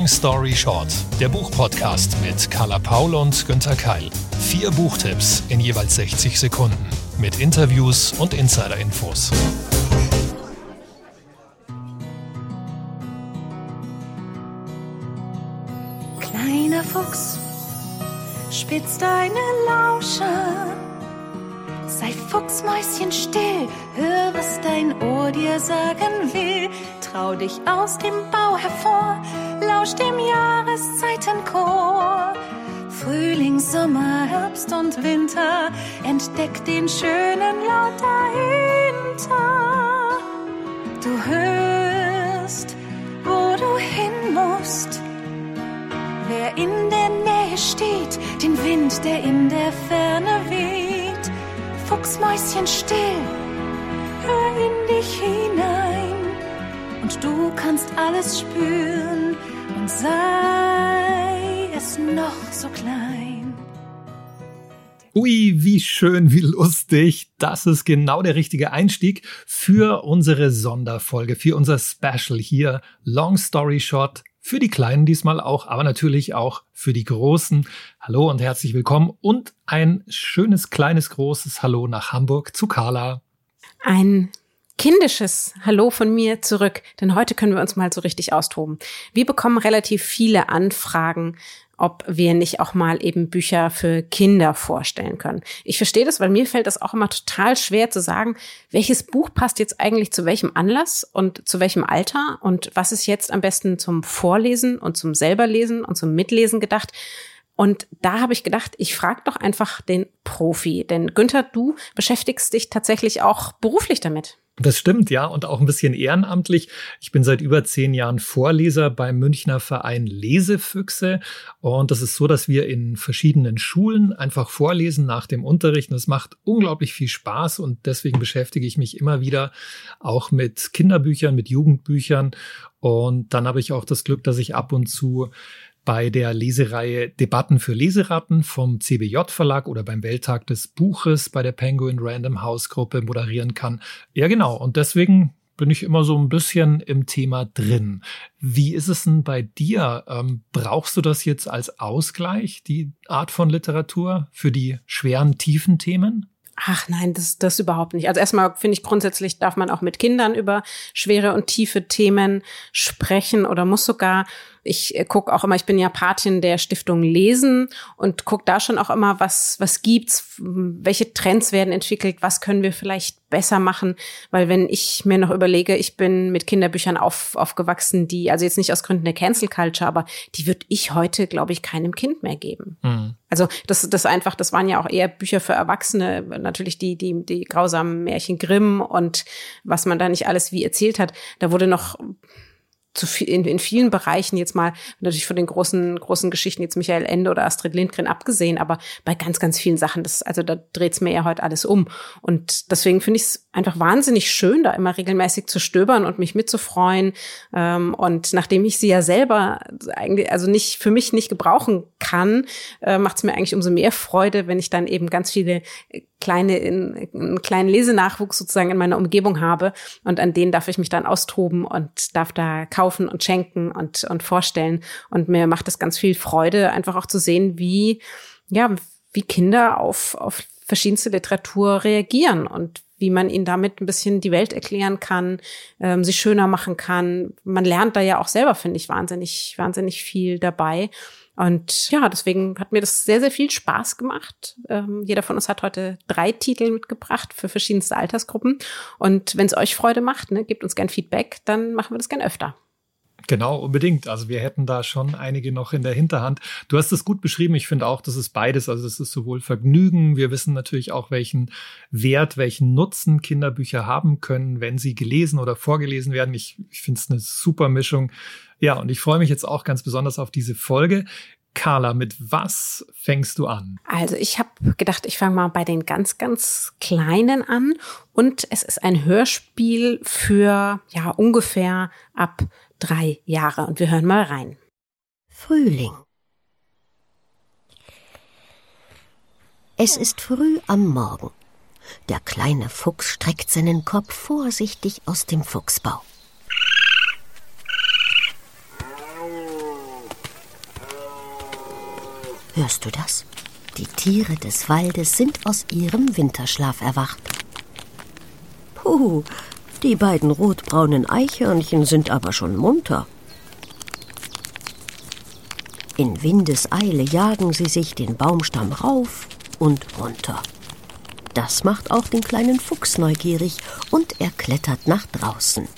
Long Story Short, der Buchpodcast mit Carla Paul und Günther Keil. Vier Buchtipps in jeweils 60 Sekunden mit Interviews und Insider-Infos. Kleiner Fuchs, spitz deine Lausche. Sei Fuchsmäuschen still, hör, was dein Ohr dir sagen will. Trau dich aus dem Bau hervor, lausch dem Jahreszeitenchor. Frühling, Sommer, Herbst und Winter, entdeck den schönen Laut dahinter. Du hörst, wo du hin musst. Wer in der Nähe steht, den Wind, der in der Ferne weht. Fuchsmäuschen still, hör in dich hinein und du kannst alles spüren und sei es noch so klein. Ui, wie schön, wie lustig. Das ist genau der richtige Einstieg für unsere Sonderfolge, für unser Special hier. Long Story Short. Für die Kleinen diesmal auch, aber natürlich auch für die Großen. Hallo und herzlich willkommen und ein schönes, kleines, großes Hallo nach Hamburg zu Carla. Ein kindisches Hallo von mir zurück, denn heute können wir uns mal so richtig austoben. Wir bekommen relativ viele Anfragen, ob wir nicht auch mal eben Bücher für Kinder vorstellen können. Ich verstehe das, weil mir fällt das auch immer total schwer zu sagen, welches Buch passt jetzt eigentlich zu welchem Anlass und zu welchem Alter und was ist jetzt am besten zum Vorlesen und zum selberlesen und zum Mitlesen gedacht. Und da habe ich gedacht, ich frage doch einfach den Profi. Denn Günther, du beschäftigst dich tatsächlich auch beruflich damit. Das stimmt, ja, und auch ein bisschen ehrenamtlich. Ich bin seit über zehn Jahren Vorleser beim Münchner Verein Lesefüchse. Und das ist so, dass wir in verschiedenen Schulen einfach vorlesen nach dem Unterricht. Und es macht unglaublich viel Spaß und deswegen beschäftige ich mich immer wieder auch mit Kinderbüchern, mit Jugendbüchern. Und dann habe ich auch das Glück, dass ich ab und zu bei der Lesereihe Debatten für Leseratten vom CBJ Verlag oder beim Welttag des Buches bei der Penguin Random House Gruppe moderieren kann. Ja, genau. Und deswegen bin ich immer so ein bisschen im Thema drin. Wie ist es denn bei dir? Ähm, brauchst du das jetzt als Ausgleich, die Art von Literatur für die schweren, tiefen Themen? Ach nein, das, das überhaupt nicht. Also erstmal finde ich grundsätzlich darf man auch mit Kindern über schwere und tiefe Themen sprechen oder muss sogar ich äh, gucke auch immer, ich bin ja Patin der Stiftung Lesen und gucke da schon auch immer, was, was gibt's, welche Trends werden entwickelt, was können wir vielleicht besser machen. Weil wenn ich mir noch überlege, ich bin mit Kinderbüchern auf, aufgewachsen, die, also jetzt nicht aus Gründen der Cancel Culture, aber die würde ich heute, glaube ich, keinem Kind mehr geben. Mhm. Also das, das einfach, das waren ja auch eher Bücher für Erwachsene, natürlich die, die, die grausamen Märchen Grimm und was man da nicht alles wie erzählt hat. Da wurde noch zu viel, in, in vielen Bereichen jetzt mal natürlich von den großen großen Geschichten jetzt Michael Ende oder Astrid Lindgren abgesehen, aber bei ganz ganz vielen Sachen, das also da dreht's mir ja heute alles um. Und deswegen finde ich es einfach wahnsinnig schön, da immer regelmäßig zu stöbern und mich mitzufreuen ähm, und nachdem ich sie ja selber eigentlich also nicht für mich nicht gebrauchen kann, äh, macht es mir eigentlich umso mehr Freude, wenn ich dann eben ganz viele kleine, in, einen kleinen Lesenachwuchs sozusagen in meiner Umgebung habe und an denen darf ich mich dann austoben und darf da kaufen und schenken und, und vorstellen. Und mir macht es ganz viel Freude, einfach auch zu sehen, wie, ja, wie Kinder auf, auf verschiedenste Literatur reagieren und wie man ihnen damit ein bisschen die Welt erklären kann, ähm, sie schöner machen kann. Man lernt da ja auch selber, finde ich, wahnsinnig, wahnsinnig viel dabei. Und ja, deswegen hat mir das sehr, sehr viel Spaß gemacht. Ähm, jeder von uns hat heute drei Titel mitgebracht für verschiedenste Altersgruppen. Und wenn es euch Freude macht, ne, gebt uns gern Feedback, dann machen wir das gern öfter. Genau, unbedingt. Also wir hätten da schon einige noch in der Hinterhand. Du hast es gut beschrieben. Ich finde auch, das ist beides. Also es ist sowohl Vergnügen. Wir wissen natürlich auch, welchen Wert, welchen Nutzen Kinderbücher haben können, wenn sie gelesen oder vorgelesen werden. Ich, ich finde es eine super Mischung. Ja, und ich freue mich jetzt auch ganz besonders auf diese Folge. Carla, mit was fängst du an? Also ich habe gedacht, ich fange mal bei den ganz, ganz Kleinen an. Und es ist ein Hörspiel für ja ungefähr ab drei Jahre. Und wir hören mal rein. Frühling. Es ist früh am Morgen. Der kleine Fuchs streckt seinen Kopf vorsichtig aus dem Fuchsbau. Hörst du das? Die Tiere des Waldes sind aus ihrem Winterschlaf erwacht. Puh, die beiden rotbraunen Eichhörnchen sind aber schon munter. In Windeseile jagen sie sich den Baumstamm rauf und runter. Das macht auch den kleinen Fuchs neugierig und er klettert nach draußen.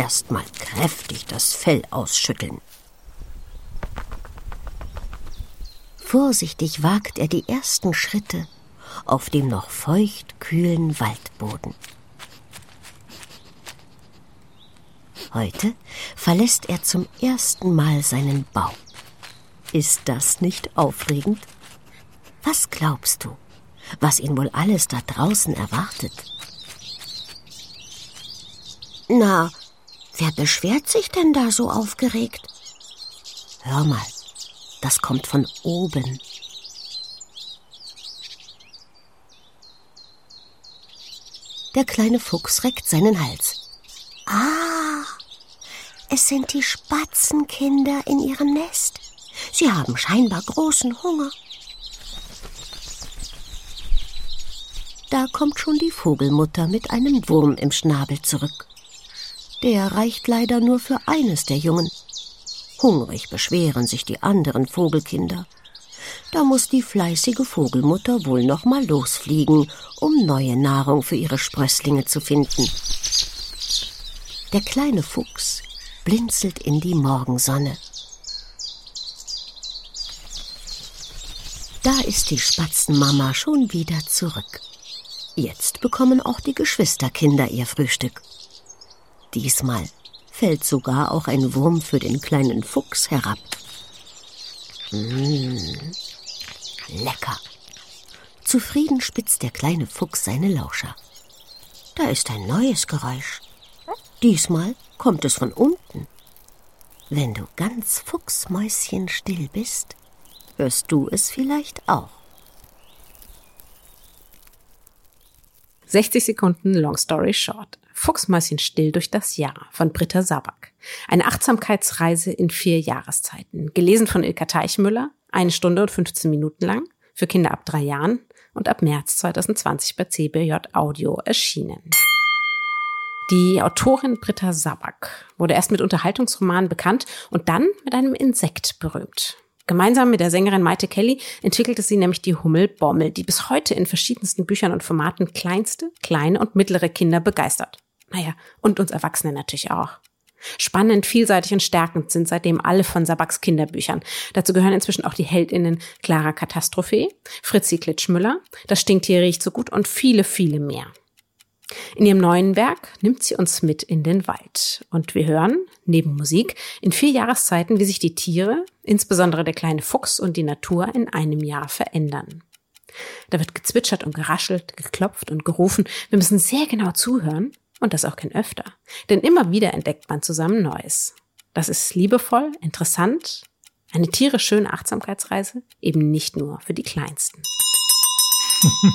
Erstmal kräftig das Fell ausschütteln. Vorsichtig wagt er die ersten Schritte auf dem noch feucht kühlen Waldboden. Heute verlässt er zum ersten Mal seinen Baum. Ist das nicht aufregend? Was glaubst du, was ihn wohl alles da draußen erwartet? Na, wer beschwert sich denn da so aufgeregt? Hör mal, das kommt von oben. Der kleine Fuchs reckt seinen Hals. Ah, es sind die Spatzenkinder in ihrem Nest. Sie haben scheinbar großen Hunger. Da kommt schon die Vogelmutter mit einem Wurm im Schnabel zurück. Der reicht leider nur für eines der Jungen. Hungrig beschweren sich die anderen Vogelkinder. Da muss die fleißige Vogelmutter wohl noch mal losfliegen, um neue Nahrung für ihre Sprösslinge zu finden. Der kleine Fuchs blinzelt in die Morgensonne. Da ist die Spatzenmama schon wieder zurück. Jetzt bekommen auch die Geschwisterkinder ihr Frühstück. Diesmal fällt sogar auch ein Wurm für den kleinen Fuchs herab. Mmh, lecker. Zufrieden spitzt der kleine Fuchs seine Lauscher. Da ist ein neues Geräusch. Diesmal kommt es von unten. Wenn du ganz fuchsmäuschenstill bist, hörst du es vielleicht auch. 60 Sekunden Long Story Short. Fuchsmäuschen still durch das Jahr von Britta Sabak. Eine Achtsamkeitsreise in vier Jahreszeiten. Gelesen von Ilka Teichmüller. Eine Stunde und 15 Minuten lang. Für Kinder ab drei Jahren. Und ab März 2020 bei CBJ Audio erschienen. Die Autorin Britta Sabak wurde erst mit Unterhaltungsromanen bekannt und dann mit einem Insekt berühmt. Gemeinsam mit der Sängerin Maite Kelly entwickelte sie nämlich die Hummel Bommel, die bis heute in verschiedensten Büchern und Formaten kleinste, kleine und mittlere Kinder begeistert. Naja, und uns Erwachsene natürlich auch. Spannend, vielseitig und stärkend sind seitdem alle von Sabaks Kinderbüchern. Dazu gehören inzwischen auch die Heldinnen Clara Katastrophe, Fritzi Klitschmüller, Das Stinktier riecht so gut und viele, viele mehr. In ihrem neuen Werk nimmt sie uns mit in den Wald. Und wir hören, neben Musik, in vier Jahreszeiten, wie sich die Tiere, insbesondere der kleine Fuchs und die Natur in einem Jahr verändern. Da wird gezwitschert und geraschelt, geklopft und gerufen. Wir müssen sehr genau zuhören und das auch kein öfter. Denn immer wieder entdeckt man zusammen Neues. Das ist liebevoll, interessant, eine tierisch schöne Achtsamkeitsreise, eben nicht nur für die Kleinsten.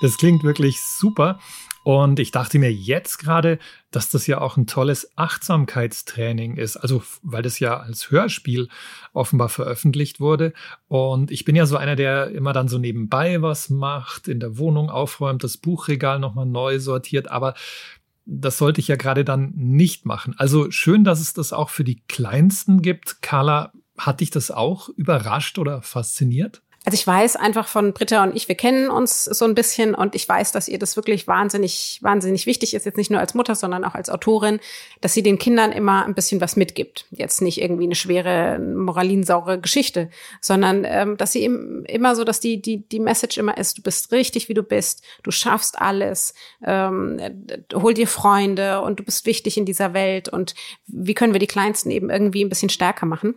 Das klingt wirklich super. Und ich dachte mir jetzt gerade, dass das ja auch ein tolles Achtsamkeitstraining ist. Also, weil das ja als Hörspiel offenbar veröffentlicht wurde. Und ich bin ja so einer, der immer dann so nebenbei was macht, in der Wohnung aufräumt, das Buchregal nochmal neu sortiert. Aber das sollte ich ja gerade dann nicht machen. Also schön, dass es das auch für die Kleinsten gibt. Carla, hat dich das auch überrascht oder fasziniert? Also ich weiß einfach von Britta und ich, wir kennen uns so ein bisschen und ich weiß, dass ihr das wirklich wahnsinnig, wahnsinnig wichtig ist, jetzt nicht nur als Mutter, sondern auch als Autorin, dass sie den Kindern immer ein bisschen was mitgibt. Jetzt nicht irgendwie eine schwere, moralinsaure Geschichte, sondern ähm, dass sie im, immer so, dass die, die, die Message immer ist, du bist richtig, wie du bist, du schaffst alles, ähm, hol dir Freunde und du bist wichtig in dieser Welt und wie können wir die Kleinsten eben irgendwie ein bisschen stärker machen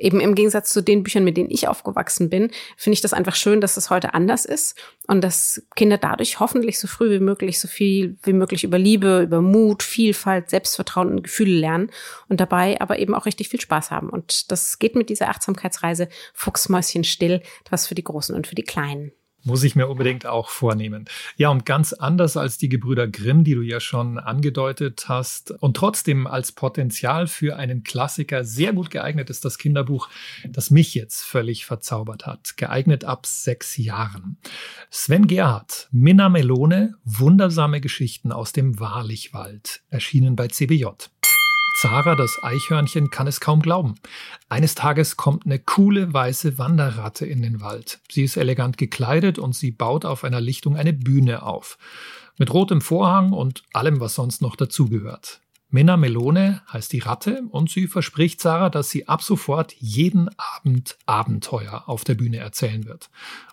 eben im Gegensatz zu den Büchern, mit denen ich aufgewachsen bin, finde ich das einfach schön, dass es heute anders ist und dass Kinder dadurch hoffentlich so früh wie möglich so viel wie möglich über Liebe, über Mut, Vielfalt, Selbstvertrauen und Gefühle lernen und dabei aber eben auch richtig viel Spaß haben. Und das geht mit dieser Achtsamkeitsreise Fuchsmäuschen still, was für die Großen und für die Kleinen. Muss ich mir unbedingt auch vornehmen. Ja, und ganz anders als die Gebrüder Grimm, die du ja schon angedeutet hast, und trotzdem als Potenzial für einen Klassiker sehr gut geeignet ist das Kinderbuch, das mich jetzt völlig verzaubert hat. Geeignet ab sechs Jahren. Sven Gerhardt, Minna Melone, wundersame Geschichten aus dem Wahrlichwald, erschienen bei CBJ. Zara, das Eichhörnchen, kann es kaum glauben. Eines Tages kommt eine coole weiße Wanderratte in den Wald. Sie ist elegant gekleidet und sie baut auf einer Lichtung eine Bühne auf. Mit rotem Vorhang und allem, was sonst noch dazugehört. Minna Melone heißt die Ratte und sie verspricht Sarah, dass sie ab sofort jeden Abend Abenteuer auf der Bühne erzählen wird.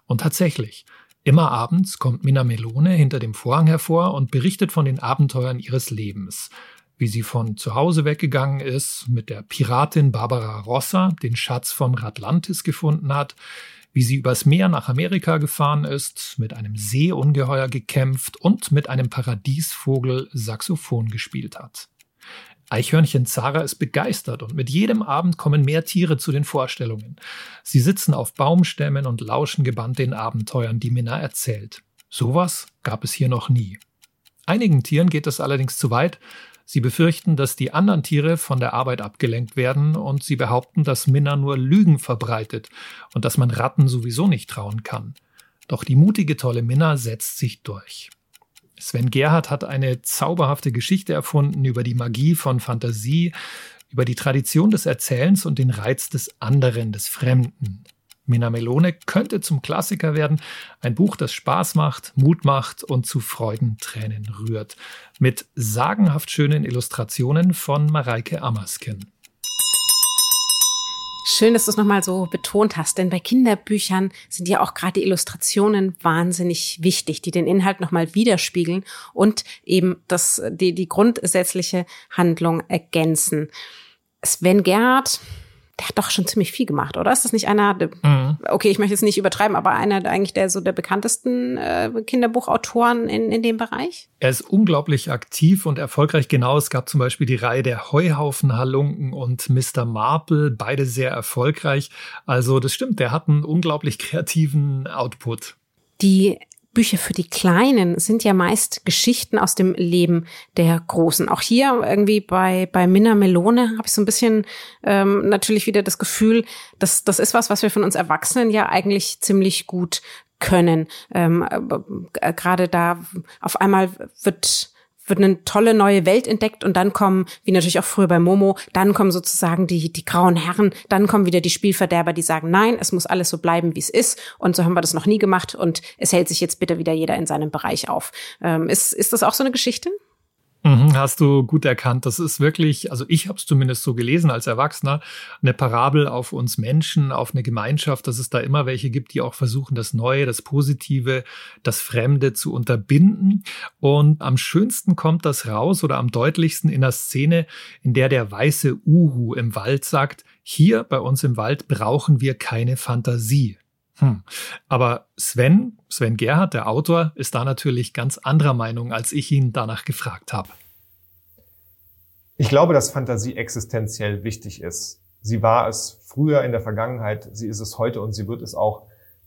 Und tatsächlich, immer abends kommt Minna Melone hinter dem Vorhang hervor und berichtet von den Abenteuern ihres Lebens wie sie von zu Hause weggegangen ist, mit der Piratin Barbara Rossa den Schatz vom Ratlantis gefunden hat, wie sie übers Meer nach Amerika gefahren ist, mit einem Seeungeheuer gekämpft und mit einem Paradiesvogel Saxophon gespielt hat. Eichhörnchen Zara ist begeistert und mit jedem Abend kommen mehr Tiere zu den Vorstellungen. Sie sitzen auf Baumstämmen und lauschen gebannt den Abenteuern, die Minna erzählt. Sowas gab es hier noch nie. Einigen Tieren geht es allerdings zu weit, Sie befürchten, dass die anderen Tiere von der Arbeit abgelenkt werden und sie behaupten, dass Minna nur Lügen verbreitet und dass man Ratten sowieso nicht trauen kann. Doch die mutige tolle Minna setzt sich durch. Sven Gerhardt hat eine zauberhafte Geschichte erfunden über die Magie von Fantasie, über die Tradition des Erzählens und den Reiz des anderen, des Fremden. Mina Melone könnte zum Klassiker werden. Ein Buch, das Spaß macht, Mut macht und zu Freudentränen rührt. Mit sagenhaft schönen Illustrationen von Mareike Amersken. Schön, dass du es nochmal so betont hast, denn bei Kinderbüchern sind ja auch gerade die Illustrationen wahnsinnig wichtig, die den Inhalt nochmal widerspiegeln und eben das, die, die grundsätzliche Handlung ergänzen. Sven Gerhardt, der hat doch schon ziemlich viel gemacht, oder? Ist das nicht einer, mhm. okay, ich möchte jetzt nicht übertreiben, aber einer eigentlich der so der bekanntesten äh, Kinderbuchautoren in, in dem Bereich? Er ist unglaublich aktiv und erfolgreich. Genau, es gab zum Beispiel die Reihe der Heuhaufen-Halunken und Mr. Marple, beide sehr erfolgreich. Also das stimmt, der hat einen unglaublich kreativen Output. Die Bücher für die Kleinen sind ja meist Geschichten aus dem Leben der Großen. Auch hier irgendwie bei, bei Minna Melone habe ich so ein bisschen ähm, natürlich wieder das Gefühl, dass das ist was, was wir von uns Erwachsenen ja eigentlich ziemlich gut können. Ähm, äh, Gerade da auf einmal wird wird eine tolle neue Welt entdeckt und dann kommen, wie natürlich auch früher bei Momo, dann kommen sozusagen die, die grauen Herren, dann kommen wieder die Spielverderber, die sagen, nein, es muss alles so bleiben, wie es ist und so haben wir das noch nie gemacht und es hält sich jetzt bitte wieder jeder in seinem Bereich auf. Ähm, ist, ist das auch so eine Geschichte? Mhm, hast du gut erkannt. Das ist wirklich, also ich habe es zumindest so gelesen als Erwachsener, eine Parabel auf uns Menschen, auf eine Gemeinschaft, dass es da immer welche gibt, die auch versuchen, das Neue, das Positive, das Fremde zu unterbinden. Und am schönsten kommt das raus oder am deutlichsten in der Szene, in der der weiße Uhu im Wald sagt, hier bei uns im Wald brauchen wir keine Fantasie. Hm. Aber Sven, Sven Gerhardt, der Autor, ist da natürlich ganz anderer Meinung, als ich ihn danach gefragt habe. Ich glaube, dass Fantasie existenziell wichtig ist. Sie war es früher in der Vergangenheit, sie ist es heute und sie wird es auch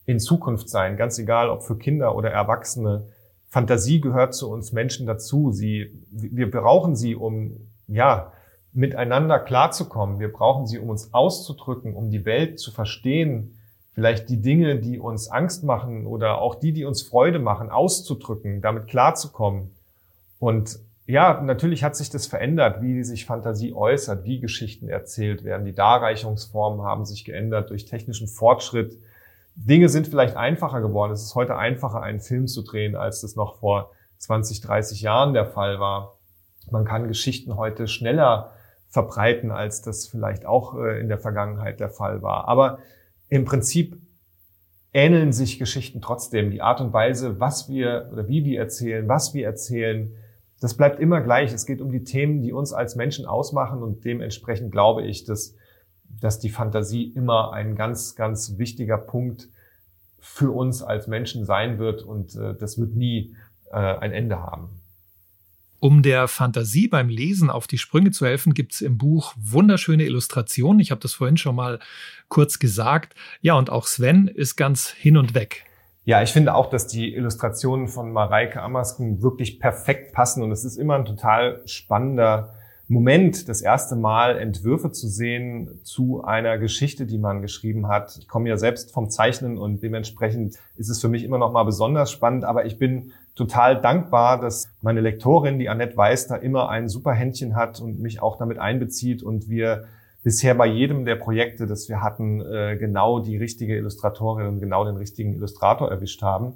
in Zukunft sein. Ganz egal, ob für Kinder oder Erwachsene. Fantasie gehört zu uns Menschen dazu. Sie, wir brauchen sie, um, ja, miteinander klarzukommen. Wir brauchen sie, um uns auszudrücken, um die Welt zu verstehen, vielleicht die Dinge, die uns Angst machen oder auch die, die uns Freude machen, auszudrücken, damit klarzukommen. Und ja, natürlich hat sich das verändert, wie sich Fantasie äußert, wie Geschichten erzählt werden. Die Darreichungsformen haben sich geändert durch technischen Fortschritt. Dinge sind vielleicht einfacher geworden. Es ist heute einfacher, einen Film zu drehen, als das noch vor 20, 30 Jahren der Fall war. Man kann Geschichten heute schneller verbreiten, als das vielleicht auch äh, in der Vergangenheit der Fall war. Aber im Prinzip ähneln sich Geschichten trotzdem. Die Art und Weise, was wir oder wie wir erzählen, was wir erzählen, das bleibt immer gleich. Es geht um die Themen, die uns als Menschen ausmachen und dementsprechend glaube ich, dass, dass die Fantasie immer ein ganz, ganz wichtiger Punkt für uns als Menschen sein wird und äh, das wird nie äh, ein Ende haben. Um der Fantasie beim Lesen auf die Sprünge zu helfen, gibt's im Buch wunderschöne Illustrationen. Ich habe das vorhin schon mal kurz gesagt. Ja, und auch Sven ist ganz hin und weg. Ja, ich finde auch, dass die Illustrationen von Mareike Amersken wirklich perfekt passen und es ist immer ein total spannender Moment, das erste Mal Entwürfe zu sehen zu einer Geschichte, die man geschrieben hat. Ich komme ja selbst vom Zeichnen und dementsprechend ist es für mich immer noch mal besonders spannend, aber ich bin total dankbar, dass meine Lektorin, die Annette Weiß, da immer ein super Händchen hat und mich auch damit einbezieht und wir bisher bei jedem der Projekte, das wir hatten, äh, genau die richtige Illustratorin und genau den richtigen Illustrator erwischt haben.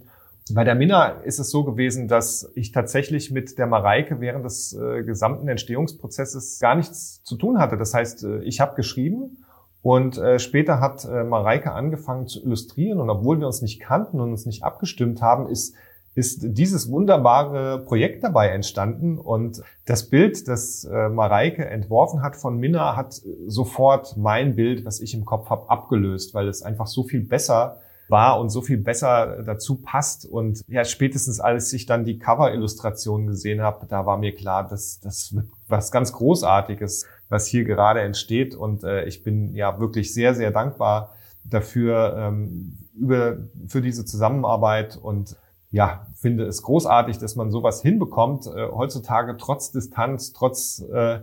Bei der Minna ist es so gewesen, dass ich tatsächlich mit der Mareike während des äh, gesamten Entstehungsprozesses gar nichts zu tun hatte. Das heißt, äh, ich habe geschrieben und später hat Mareike angefangen zu illustrieren und obwohl wir uns nicht kannten und uns nicht abgestimmt haben, ist ist dieses wunderbare Projekt dabei entstanden und das Bild, das äh, Mareike entworfen hat von Minna, hat sofort mein Bild, was ich im Kopf habe, abgelöst, weil es einfach so viel besser war und so viel besser dazu passt. Und ja, spätestens als ich dann die Cover-Illustration gesehen habe, da war mir klar, dass das was ganz Großartiges, was hier gerade entsteht. Und äh, ich bin ja wirklich sehr, sehr dankbar dafür, ähm, über, für diese Zusammenarbeit und ja, finde es großartig, dass man sowas hinbekommt, äh, heutzutage trotz Distanz, trotz äh,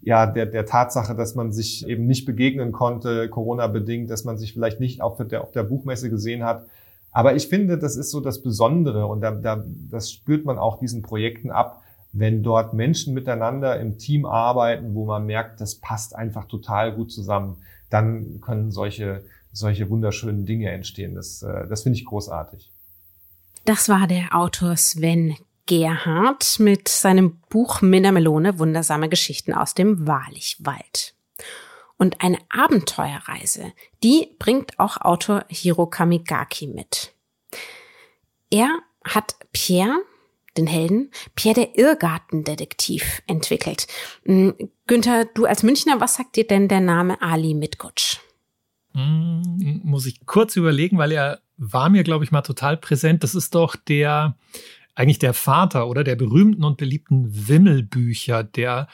ja, der, der Tatsache, dass man sich eben nicht begegnen konnte, Corona-bedingt, dass man sich vielleicht nicht auf der, auf der Buchmesse gesehen hat. Aber ich finde, das ist so das Besondere und da, da, das spürt man auch diesen Projekten ab, wenn dort Menschen miteinander im Team arbeiten, wo man merkt, das passt einfach total gut zusammen, dann können solche, solche wunderschönen Dinge entstehen. Das, äh, das finde ich großartig. Das war der Autor Sven Gerhard mit seinem Buch Mindermelone Wundersame Geschichten aus dem Wahrlichwald. Und eine Abenteuerreise, die bringt auch Autor Hiro Kamigaki mit. Er hat Pierre, den Helden, Pierre der Irrgartendetektiv entwickelt. Hm, Günther, du als Münchner, was sagt dir denn der Name Ali Mitgutsch? Hm, muss ich kurz überlegen, weil er war mir, glaube ich, mal total präsent. Das ist doch der, eigentlich der Vater oder der berühmten und beliebten Wimmelbücher, der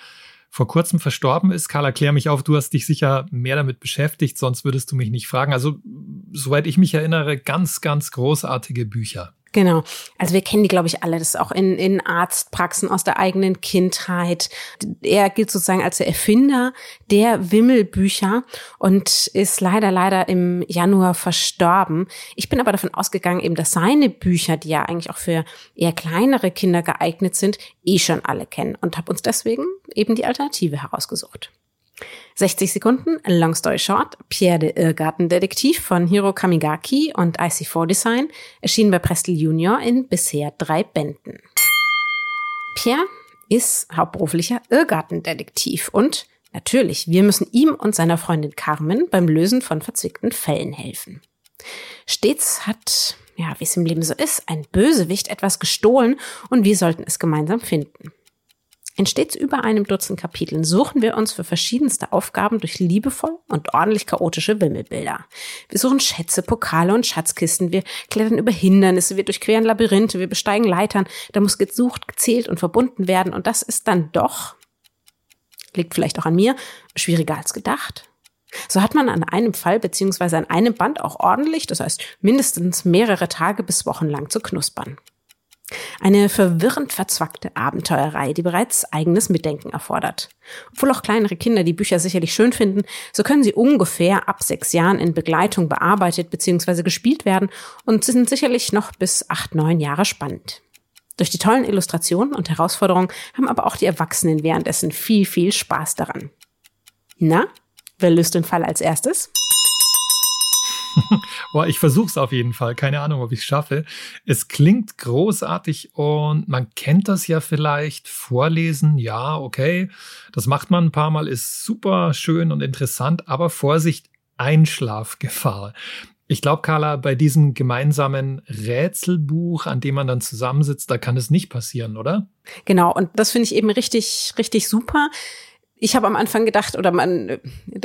vor kurzem verstorben ist. Karl, erklär mich auf, du hast dich sicher mehr damit beschäftigt, sonst würdest du mich nicht fragen. Also, soweit ich mich erinnere, ganz, ganz großartige Bücher. Genau. Also wir kennen die, glaube ich, alle. Das ist auch in, in Arztpraxen aus der eigenen Kindheit. Er gilt sozusagen als der Erfinder der Wimmelbücher und ist leider, leider im Januar verstorben. Ich bin aber davon ausgegangen, eben, dass seine Bücher, die ja eigentlich auch für eher kleinere Kinder geeignet sind, eh schon alle kennen und habe uns deswegen eben die Alternative herausgesucht. 60 Sekunden, Long Story Short, Pierre de Irrgartendetektiv von Hiro Kamigaki und IC4 Design erschienen bei Prestel Junior in bisher drei Bänden. Pierre ist hauptberuflicher Irrgartendetektiv und natürlich, wir müssen ihm und seiner Freundin Carmen beim Lösen von verzwickten Fällen helfen. Stets hat, ja, wie es im Leben so ist, ein Bösewicht etwas gestohlen und wir sollten es gemeinsam finden. In stets über einem Dutzend Kapiteln suchen wir uns für verschiedenste Aufgaben durch liebevoll und ordentlich chaotische Wimmelbilder. Wir suchen Schätze, Pokale und Schatzkisten, wir klettern über Hindernisse, wir durchqueren Labyrinthe, wir besteigen Leitern, da muss gesucht, gezählt und verbunden werden und das ist dann doch, liegt vielleicht auch an mir, schwieriger als gedacht. So hat man an einem Fall beziehungsweise an einem Band auch ordentlich, das heißt mindestens mehrere Tage bis Wochen lang zu knuspern. Eine verwirrend verzwackte Abenteuerreihe, die bereits eigenes Mitdenken erfordert. Obwohl auch kleinere Kinder die Bücher sicherlich schön finden, so können sie ungefähr ab sechs Jahren in Begleitung bearbeitet bzw. gespielt werden und sind sicherlich noch bis acht, neun Jahre spannend. Durch die tollen Illustrationen und Herausforderungen haben aber auch die Erwachsenen währenddessen viel, viel Spaß daran. Na, wer löst den Fall als erstes? Boah, ich versuch's auf jeden Fall. Keine Ahnung, ob ich es schaffe. Es klingt großartig und man kennt das ja vielleicht. Vorlesen, ja, okay. Das macht man ein paar Mal, ist super schön und interessant, aber Vorsicht, Einschlafgefahr. Ich glaube, Carla, bei diesem gemeinsamen Rätselbuch, an dem man dann zusammensitzt, da kann es nicht passieren, oder? Genau, und das finde ich eben richtig, richtig super ich habe am Anfang gedacht, oder man,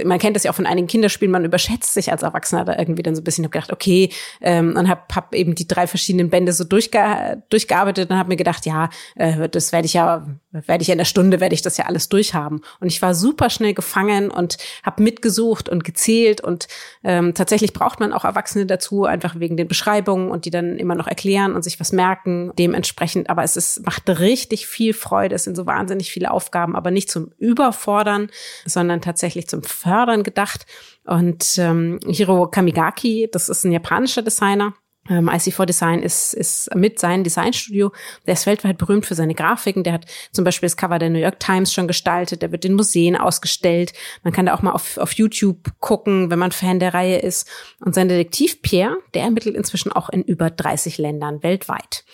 man kennt das ja auch von einigen Kinderspielen, man überschätzt sich als Erwachsener da irgendwie dann so ein bisschen. Hab gedacht, okay, ähm, und habe hab eben die drei verschiedenen Bände so durchge durchgearbeitet und habe mir gedacht, ja, äh, das werde ich ja, werde ich ja in der Stunde, werde ich das ja alles durchhaben. Und ich war super schnell gefangen und habe mitgesucht und gezählt und ähm, tatsächlich braucht man auch Erwachsene dazu, einfach wegen den Beschreibungen und die dann immer noch erklären und sich was merken dementsprechend. Aber es ist, macht richtig viel Freude. Es sind so wahnsinnig viele Aufgaben, aber nicht zum Über auffordern, sondern tatsächlich zum Fördern gedacht. Und ähm, Hiro Kamigaki, das ist ein japanischer Designer, ähm, IC4 Design ist, ist mit seinem Designstudio. Der ist weltweit berühmt für seine Grafiken. Der hat zum Beispiel das Cover der New York Times schon gestaltet. Der wird in Museen ausgestellt. Man kann da auch mal auf, auf YouTube gucken, wenn man Fan der Reihe ist. Und sein Detektiv Pierre, der ermittelt inzwischen auch in über 30 Ländern weltweit.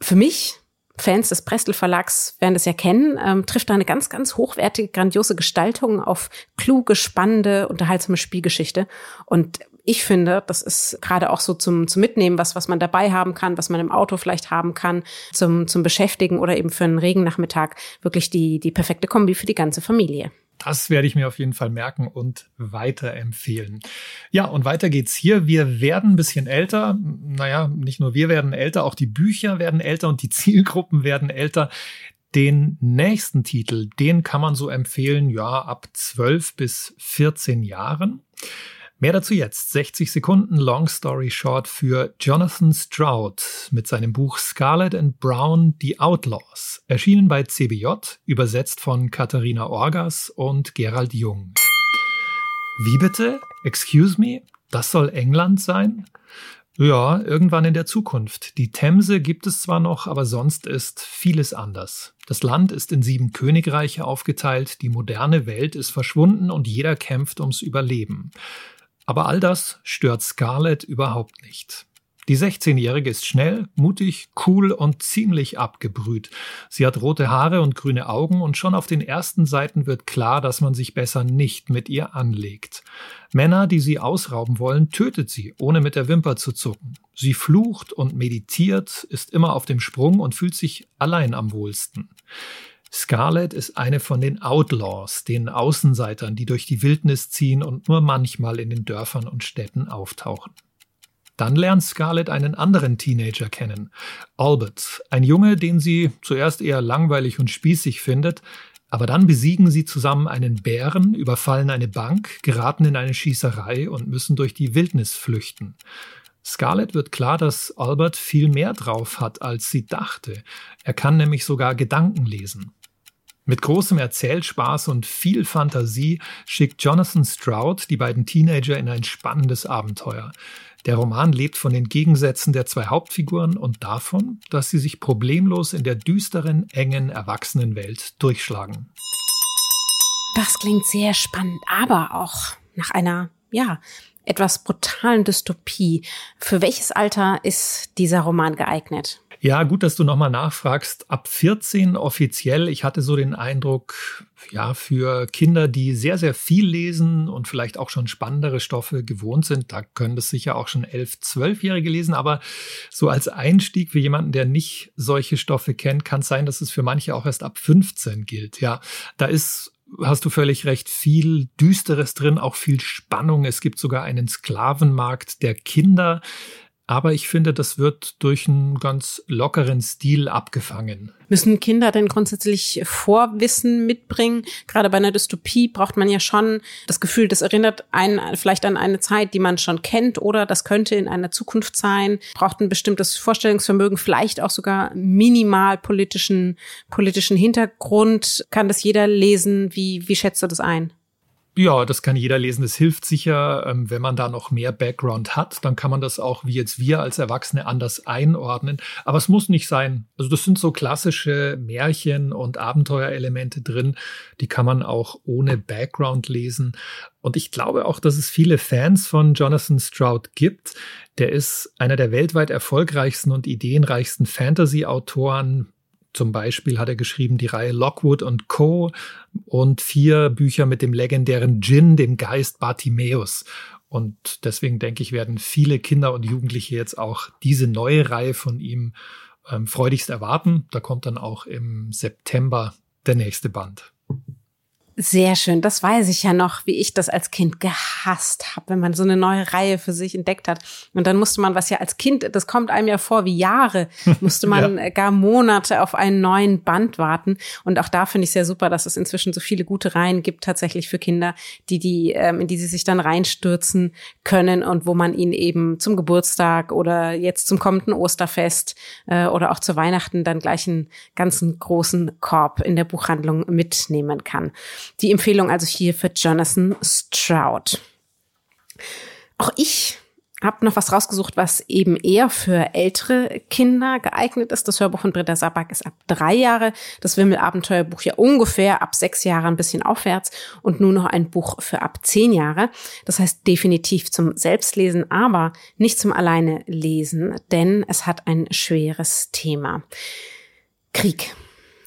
Für mich Fans des Prestel Verlags werden das ja kennen, ähm, trifft da eine ganz, ganz hochwertige, grandiose Gestaltung auf kluge, spannende, unterhaltsame Spielgeschichte. Und ich finde, das ist gerade auch so zum, zum Mitnehmen, was, was man dabei haben kann, was man im Auto vielleicht haben kann, zum, zum Beschäftigen oder eben für einen Regennachmittag wirklich die, die perfekte Kombi für die ganze Familie. Das werde ich mir auf jeden Fall merken und weiterempfehlen. Ja, und weiter geht's hier. Wir werden ein bisschen älter. Naja, nicht nur wir werden älter, auch die Bücher werden älter und die Zielgruppen werden älter. Den nächsten Titel, den kann man so empfehlen, ja, ab 12 bis 14 Jahren. Mehr dazu jetzt. 60 Sekunden Long Story Short für Jonathan Stroud mit seinem Buch Scarlet and Brown, The Outlaws. Erschienen bei CBJ, übersetzt von Katharina Orgas und Gerald Jung. Wie bitte? Excuse me? Das soll England sein? Ja, irgendwann in der Zukunft. Die Themse gibt es zwar noch, aber sonst ist vieles anders. Das Land ist in sieben Königreiche aufgeteilt, die moderne Welt ist verschwunden und jeder kämpft ums Überleben. Aber all das stört Scarlett überhaupt nicht. Die 16-Jährige ist schnell, mutig, cool und ziemlich abgebrüht. Sie hat rote Haare und grüne Augen und schon auf den ersten Seiten wird klar, dass man sich besser nicht mit ihr anlegt. Männer, die sie ausrauben wollen, tötet sie, ohne mit der Wimper zu zucken. Sie flucht und meditiert, ist immer auf dem Sprung und fühlt sich allein am wohlsten. Scarlett ist eine von den Outlaws, den Außenseitern, die durch die Wildnis ziehen und nur manchmal in den Dörfern und Städten auftauchen. Dann lernt Scarlett einen anderen Teenager kennen, Albert, ein Junge, den sie zuerst eher langweilig und spießig findet, aber dann besiegen sie zusammen einen Bären, überfallen eine Bank, geraten in eine Schießerei und müssen durch die Wildnis flüchten. Scarlett wird klar, dass Albert viel mehr drauf hat, als sie dachte. Er kann nämlich sogar Gedanken lesen. Mit großem Erzählspaß und viel Fantasie schickt Jonathan Stroud die beiden Teenager in ein spannendes Abenteuer. Der Roman lebt von den Gegensätzen der zwei Hauptfiguren und davon, dass sie sich problemlos in der düsteren, engen Erwachsenenwelt durchschlagen. Das klingt sehr spannend, aber auch nach einer, ja, etwas brutalen Dystopie. Für welches Alter ist dieser Roman geeignet? Ja, gut, dass du nochmal nachfragst. Ab 14 offiziell. Ich hatte so den Eindruck, ja, für Kinder, die sehr, sehr viel lesen und vielleicht auch schon spannendere Stoffe gewohnt sind, da können das sicher auch schon 11, 12-Jährige lesen. Aber so als Einstieg für jemanden, der nicht solche Stoffe kennt, kann es sein, dass es für manche auch erst ab 15 gilt. Ja, da ist hast du völlig recht, viel Düsteres drin, auch viel Spannung. Es gibt sogar einen Sklavenmarkt der Kinder. Aber ich finde, das wird durch einen ganz lockeren Stil abgefangen. Müssen Kinder denn grundsätzlich Vorwissen mitbringen? Gerade bei einer Dystopie braucht man ja schon das Gefühl, das erinnert einen vielleicht an eine Zeit, die man schon kennt oder das könnte in einer Zukunft sein. Braucht ein bestimmtes Vorstellungsvermögen, vielleicht auch sogar minimal politischen, politischen Hintergrund. Kann das jeder lesen? Wie, wie schätzt du das ein? Ja, das kann jeder lesen. Es hilft sicher, ähm, wenn man da noch mehr Background hat, dann kann man das auch wie jetzt wir als Erwachsene anders einordnen. Aber es muss nicht sein. Also das sind so klassische Märchen und Abenteuerelemente drin, die kann man auch ohne Background lesen. Und ich glaube auch, dass es viele Fans von Jonathan Stroud gibt. Der ist einer der weltweit erfolgreichsten und ideenreichsten Fantasy-Autoren zum Beispiel hat er geschrieben die Reihe Lockwood und Co. und vier Bücher mit dem legendären Djinn, dem Geist Bartimeus. Und deswegen denke ich, werden viele Kinder und Jugendliche jetzt auch diese neue Reihe von ihm ähm, freudigst erwarten. Da kommt dann auch im September der nächste Band. Sehr schön. Das weiß ich ja noch, wie ich das als Kind gehasst habe, wenn man so eine neue Reihe für sich entdeckt hat. Und dann musste man, was ja als Kind, das kommt einem ja vor wie Jahre, musste man ja. gar Monate auf einen neuen Band warten. Und auch da finde ich sehr super, dass es inzwischen so viele gute Reihen gibt, tatsächlich für Kinder, die die, ähm, in die sie sich dann reinstürzen können und wo man ihn eben zum Geburtstag oder jetzt zum kommenden Osterfest äh, oder auch zu Weihnachten dann gleich einen ganzen großen Korb in der Buchhandlung mitnehmen kann. Die Empfehlung also hier für Jonathan Stroud. Auch ich habe noch was rausgesucht, was eben eher für ältere Kinder geeignet ist. Das Hörbuch von Britta Sabak ist ab drei Jahre, das Wimmelabenteuerbuch ja ungefähr ab sechs Jahre ein bisschen aufwärts und nur noch ein Buch für ab zehn Jahre. Das heißt definitiv zum Selbstlesen, aber nicht zum alleine lesen, denn es hat ein schweres Thema. Krieg.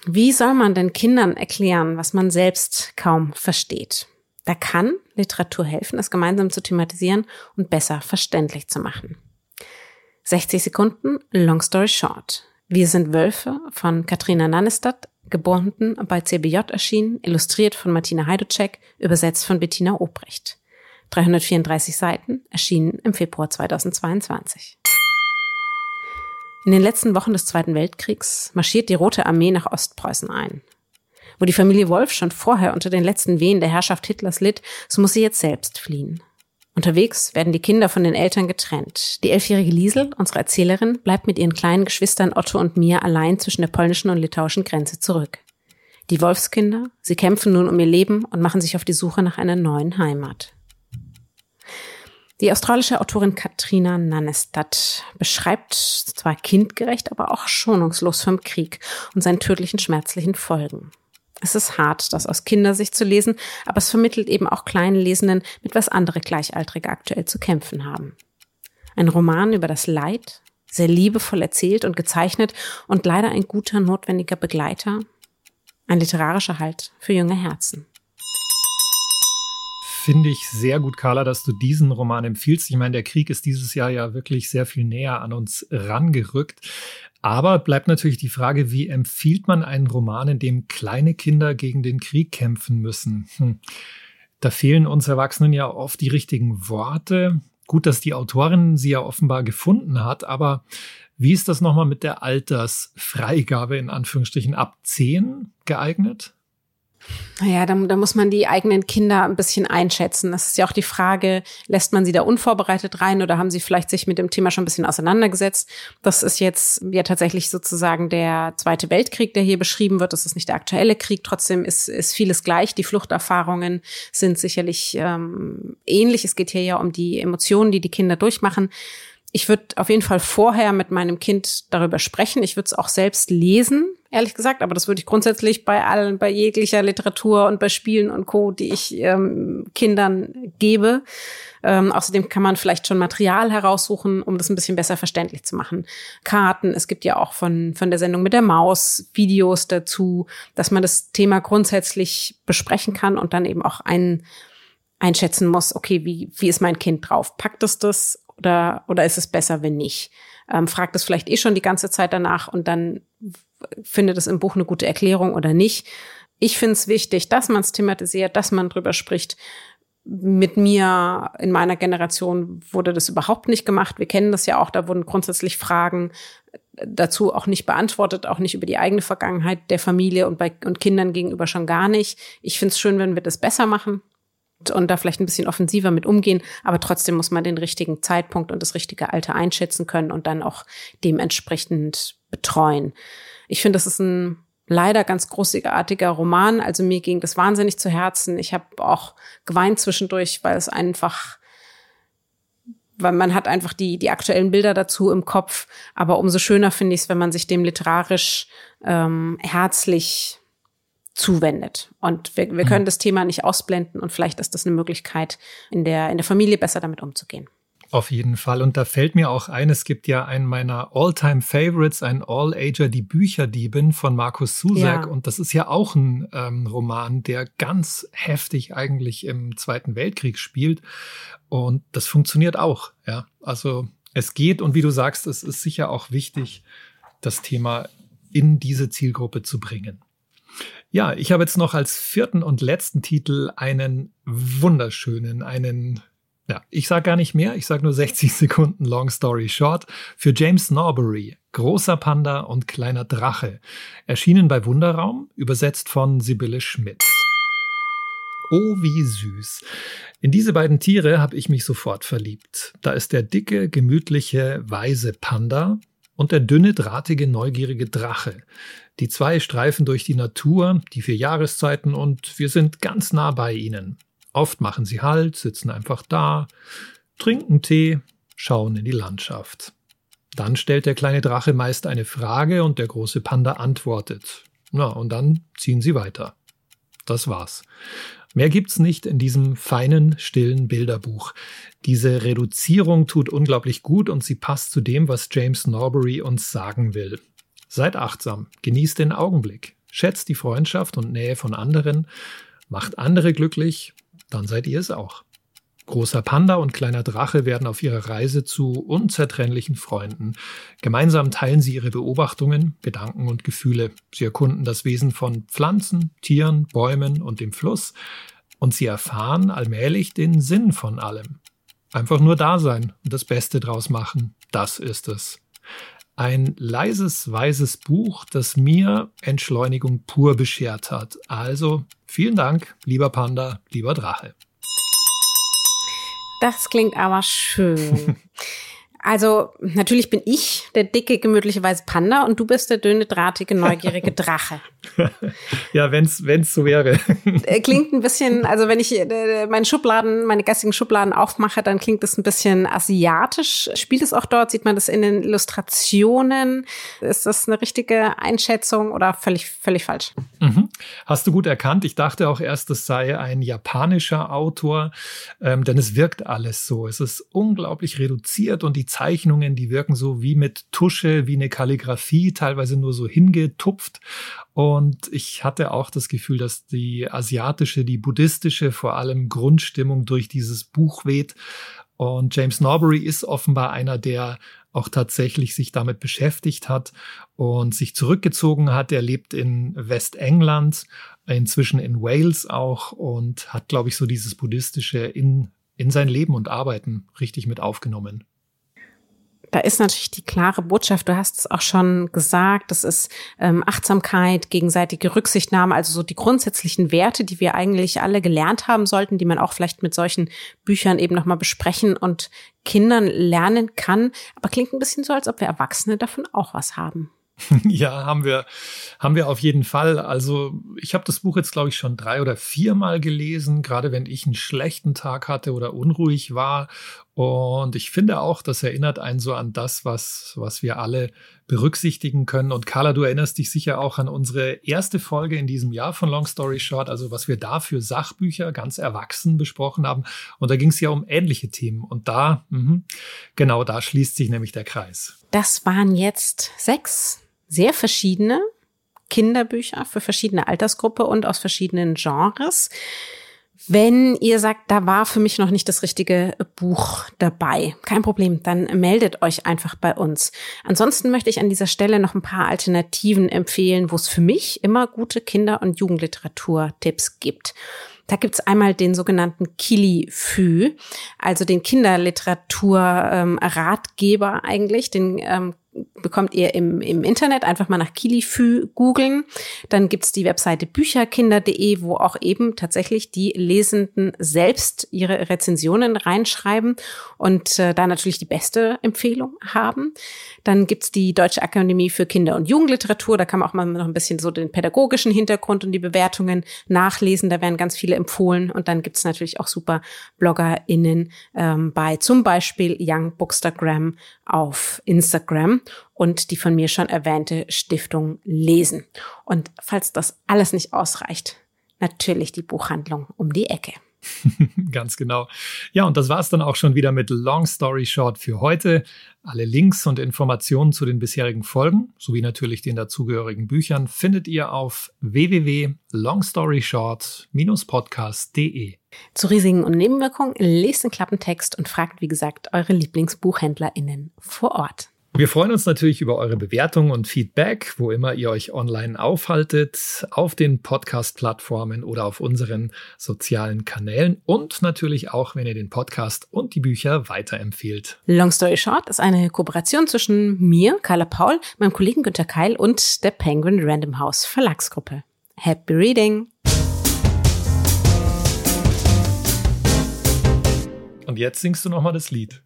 Wie soll man denn Kindern erklären, was man selbst kaum versteht? Da kann Literatur helfen, es gemeinsam zu thematisieren und besser verständlich zu machen. 60 Sekunden, Long Story Short. Wir sind Wölfe von Katrina Nannestadt, geboren bei CBJ erschienen, illustriert von Martina Heidocek, übersetzt von Bettina Obrecht. 334 Seiten, erschienen im Februar 2022. In den letzten Wochen des Zweiten Weltkriegs marschiert die Rote Armee nach Ostpreußen ein. Wo die Familie Wolf schon vorher unter den letzten Wehen der Herrschaft Hitlers litt, so muss sie jetzt selbst fliehen. Unterwegs werden die Kinder von den Eltern getrennt. Die elfjährige Liesel, unsere Erzählerin, bleibt mit ihren kleinen Geschwistern Otto und Mia allein zwischen der polnischen und litauischen Grenze zurück. Die Wolfskinder, sie kämpfen nun um ihr Leben und machen sich auf die Suche nach einer neuen Heimat. Die australische Autorin Katrina Nannestad beschreibt zwar kindgerecht, aber auch schonungslos vom Krieg und seinen tödlichen schmerzlichen Folgen. Es ist hart, das aus Kindersicht zu lesen, aber es vermittelt eben auch kleinen Lesenden, mit was andere Gleichaltrige aktuell zu kämpfen haben. Ein Roman über das Leid, sehr liebevoll erzählt und gezeichnet und leider ein guter, notwendiger Begleiter. Ein literarischer Halt für junge Herzen finde ich sehr gut, Carla, dass du diesen Roman empfiehlst. Ich meine, der Krieg ist dieses Jahr ja wirklich sehr viel näher an uns rangerückt. Aber bleibt natürlich die Frage, wie empfiehlt man einen Roman, in dem kleine Kinder gegen den Krieg kämpfen müssen? Hm. Da fehlen uns Erwachsenen ja oft die richtigen Worte. Gut, dass die Autorin sie ja offenbar gefunden hat, aber wie ist das nochmal mit der Altersfreigabe in Anführungsstrichen ab 10 geeignet? Naja, da, da muss man die eigenen Kinder ein bisschen einschätzen. Das ist ja auch die Frage, lässt man sie da unvorbereitet rein oder haben sie vielleicht sich mit dem Thema schon ein bisschen auseinandergesetzt? Das ist jetzt ja tatsächlich sozusagen der Zweite Weltkrieg, der hier beschrieben wird. Das ist nicht der aktuelle Krieg. Trotzdem ist, ist vieles gleich. Die Fluchterfahrungen sind sicherlich ähm, ähnlich. Es geht hier ja um die Emotionen, die die Kinder durchmachen. Ich würde auf jeden Fall vorher mit meinem Kind darüber sprechen. Ich würde es auch selbst lesen, ehrlich gesagt, aber das würde ich grundsätzlich bei allen, bei jeglicher Literatur und bei Spielen und Co., die ich ähm, Kindern gebe. Ähm, außerdem kann man vielleicht schon Material heraussuchen, um das ein bisschen besser verständlich zu machen. Karten, es gibt ja auch von, von der Sendung mit der Maus Videos dazu, dass man das Thema grundsätzlich besprechen kann und dann eben auch ein, einschätzen muss, okay, wie, wie ist mein Kind drauf? Packt es das oder, oder ist es besser, wenn nicht? Ähm, fragt es vielleicht eh schon die ganze Zeit danach und dann findet es im Buch eine gute Erklärung oder nicht. Ich finde es wichtig, dass man es thematisiert, dass man drüber spricht. Mit mir in meiner Generation wurde das überhaupt nicht gemacht. Wir kennen das ja auch, da wurden grundsätzlich Fragen dazu auch nicht beantwortet, auch nicht über die eigene Vergangenheit der Familie und bei und Kindern gegenüber schon gar nicht. Ich finde es schön, wenn wir das besser machen und da vielleicht ein bisschen offensiver mit umgehen, aber trotzdem muss man den richtigen Zeitpunkt und das richtige Alter einschätzen können und dann auch dementsprechend betreuen. Ich finde, das ist ein leider ganz großartiger Roman. Also mir ging das wahnsinnig zu Herzen. Ich habe auch geweint zwischendurch, weil es einfach weil man hat einfach die, die aktuellen Bilder dazu im Kopf. Aber umso schöner finde ich es, wenn man sich dem literarisch ähm, herzlich zuwendet. Und wir, wir können mhm. das Thema nicht ausblenden und vielleicht ist das eine Möglichkeit, in der, in der Familie besser damit umzugehen. Auf jeden Fall. Und da fällt mir auch ein, es gibt ja einen meiner All-Time-Favorites, ein All-Ager, die Bücherdiebin von Markus Susak. Ja. Und das ist ja auch ein ähm, Roman, der ganz heftig eigentlich im Zweiten Weltkrieg spielt. Und das funktioniert auch. Ja, also es geht. Und wie du sagst, es ist sicher auch wichtig, das Thema in diese Zielgruppe zu bringen. Ja, ich habe jetzt noch als vierten und letzten Titel einen wunderschönen, einen ja, ich sage gar nicht mehr, ich sage nur 60 Sekunden Long Story Short für James Norbury, Großer Panda und kleiner Drache, erschienen bei Wunderraum, übersetzt von Sibylle Schmidt. Oh, wie süß. In diese beiden Tiere habe ich mich sofort verliebt. Da ist der dicke, gemütliche, weise Panda und der dünne, drahtige, neugierige Drache. Die zwei streifen durch die Natur, die vier Jahreszeiten und wir sind ganz nah bei ihnen. Oft machen sie Halt, sitzen einfach da, trinken Tee, schauen in die Landschaft. Dann stellt der kleine Drache meist eine Frage und der große Panda antwortet. Na, und dann ziehen sie weiter. Das war's. Mehr gibt's nicht in diesem feinen, stillen Bilderbuch. Diese Reduzierung tut unglaublich gut und sie passt zu dem, was James Norbury uns sagen will. Seid achtsam, genießt den Augenblick, schätzt die Freundschaft und Nähe von anderen, macht andere glücklich dann seid ihr es auch. Großer Panda und kleiner Drache werden auf ihrer Reise zu unzertrennlichen Freunden. Gemeinsam teilen sie ihre Beobachtungen, Gedanken und Gefühle. Sie erkunden das Wesen von Pflanzen, Tieren, Bäumen und dem Fluss. Und sie erfahren allmählich den Sinn von allem. Einfach nur da sein und das Beste draus machen. Das ist es. Ein leises, weises Buch, das mir Entschleunigung pur beschert hat. Also vielen Dank, lieber Panda, lieber Drache. Das klingt aber schön. Also natürlich bin ich der dicke, gemütliche weiße Panda und du bist der dünne, drahtige, neugierige Drache. ja, wenn's wenn's so wäre. Äh, klingt ein bisschen, also wenn ich äh, meine Schubladen, meine geistigen Schubladen aufmache, dann klingt das ein bisschen asiatisch. Spielt es auch dort? Sieht man das in den Illustrationen? Ist das eine richtige Einschätzung oder völlig völlig falsch? Mhm. Hast du gut erkannt. Ich dachte auch erst, es sei ein japanischer Autor, ähm, denn es wirkt alles so. Es ist unglaublich reduziert und die Zeichnungen, die wirken so wie mit Tusche, wie eine Kalligrafie, teilweise nur so hingetupft. Und ich hatte auch das Gefühl, dass die asiatische, die buddhistische vor allem Grundstimmung durch dieses Buch weht. Und James Norbury ist offenbar einer, der auch tatsächlich sich damit beschäftigt hat und sich zurückgezogen hat. Er lebt in Westengland, inzwischen in Wales auch und hat, glaube ich, so dieses buddhistische in, in sein Leben und Arbeiten richtig mit aufgenommen da ist natürlich die klare Botschaft, du hast es auch schon gesagt, das ist ähm, Achtsamkeit, gegenseitige Rücksichtnahme, also so die grundsätzlichen Werte, die wir eigentlich alle gelernt haben sollten, die man auch vielleicht mit solchen Büchern eben nochmal besprechen und Kindern lernen kann. Aber klingt ein bisschen so, als ob wir Erwachsene davon auch was haben. Ja, haben wir, haben wir auf jeden Fall. Also ich habe das Buch jetzt, glaube ich, schon drei oder viermal gelesen, gerade wenn ich einen schlechten Tag hatte oder unruhig war. Und ich finde auch, das erinnert einen so an das, was, was wir alle berücksichtigen können. Und Carla, du erinnerst dich sicher auch an unsere erste Folge in diesem Jahr von Long Story Short, also was wir da für Sachbücher ganz erwachsen besprochen haben. Und da ging es ja um ähnliche Themen. Und da, mh, genau da schließt sich nämlich der Kreis. Das waren jetzt sechs sehr verschiedene Kinderbücher für verschiedene Altersgruppe und aus verschiedenen Genres. Wenn ihr sagt, da war für mich noch nicht das richtige Buch dabei, kein Problem, dann meldet euch einfach bei uns. Ansonsten möchte ich an dieser Stelle noch ein paar Alternativen empfehlen, wo es für mich immer gute Kinder- und Jugendliteratur-Tipps gibt. Da gibt's einmal den sogenannten Kili-Fü, also den Kinderliteratur-Ratgeber ähm, eigentlich. Den ähm, bekommt ihr im, im Internet einfach mal nach Kilifü googeln. Dann gibt's die Webseite bücherkinder.de, wo auch eben tatsächlich die Lesenden selbst ihre Rezensionen reinschreiben und äh, da natürlich die beste Empfehlung haben. Dann gibt's die Deutsche Akademie für Kinder- und Jugendliteratur. Da kann man auch mal noch ein bisschen so den pädagogischen Hintergrund und die Bewertungen nachlesen. Da werden ganz viele empfohlen. Und dann gibt's natürlich auch super BloggerInnen ähm, bei zum Beispiel Young Bookstagram auf Instagram und die von mir schon erwähnte Stiftung lesen. Und falls das alles nicht ausreicht, natürlich die Buchhandlung um die Ecke. Ganz genau. Ja, und das war es dann auch schon wieder mit Long Story Short für heute. Alle Links und Informationen zu den bisherigen Folgen sowie natürlich den dazugehörigen Büchern findet ihr auf www.longstoryshort-podcast.de. Zu Risiken und Nebenwirkungen lest den Klappentext und fragt, wie gesagt, eure Lieblingsbuchhändlerinnen vor Ort. Wir freuen uns natürlich über eure Bewertung und Feedback, wo immer ihr euch online aufhaltet, auf den Podcast-Plattformen oder auf unseren sozialen Kanälen und natürlich auch, wenn ihr den Podcast und die Bücher weiterempfehlt. Long Story Short ist eine Kooperation zwischen mir, Carla Paul, meinem Kollegen Günter Keil und der Penguin Random House Verlagsgruppe. Happy Reading! Und jetzt singst du nochmal das Lied.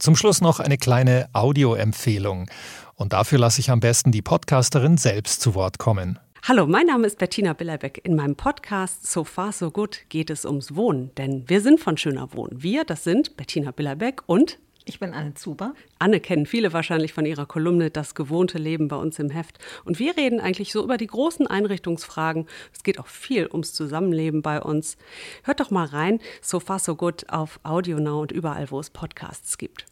Zum Schluss noch eine kleine Audioempfehlung. Und dafür lasse ich am besten die Podcasterin selbst zu Wort kommen. Hallo, mein Name ist Bettina Billerbeck. In meinem Podcast So Far So Good geht es ums Wohnen, denn wir sind von Schöner Wohnen. Wir, das sind Bettina Billerbeck und ich bin Anne Zuber. Anne kennen viele wahrscheinlich von ihrer Kolumne Das gewohnte Leben bei uns im Heft. Und wir reden eigentlich so über die großen Einrichtungsfragen. Es geht auch viel ums Zusammenleben bei uns. Hört doch mal rein, So Far So Good auf Audio Now und überall, wo es Podcasts gibt.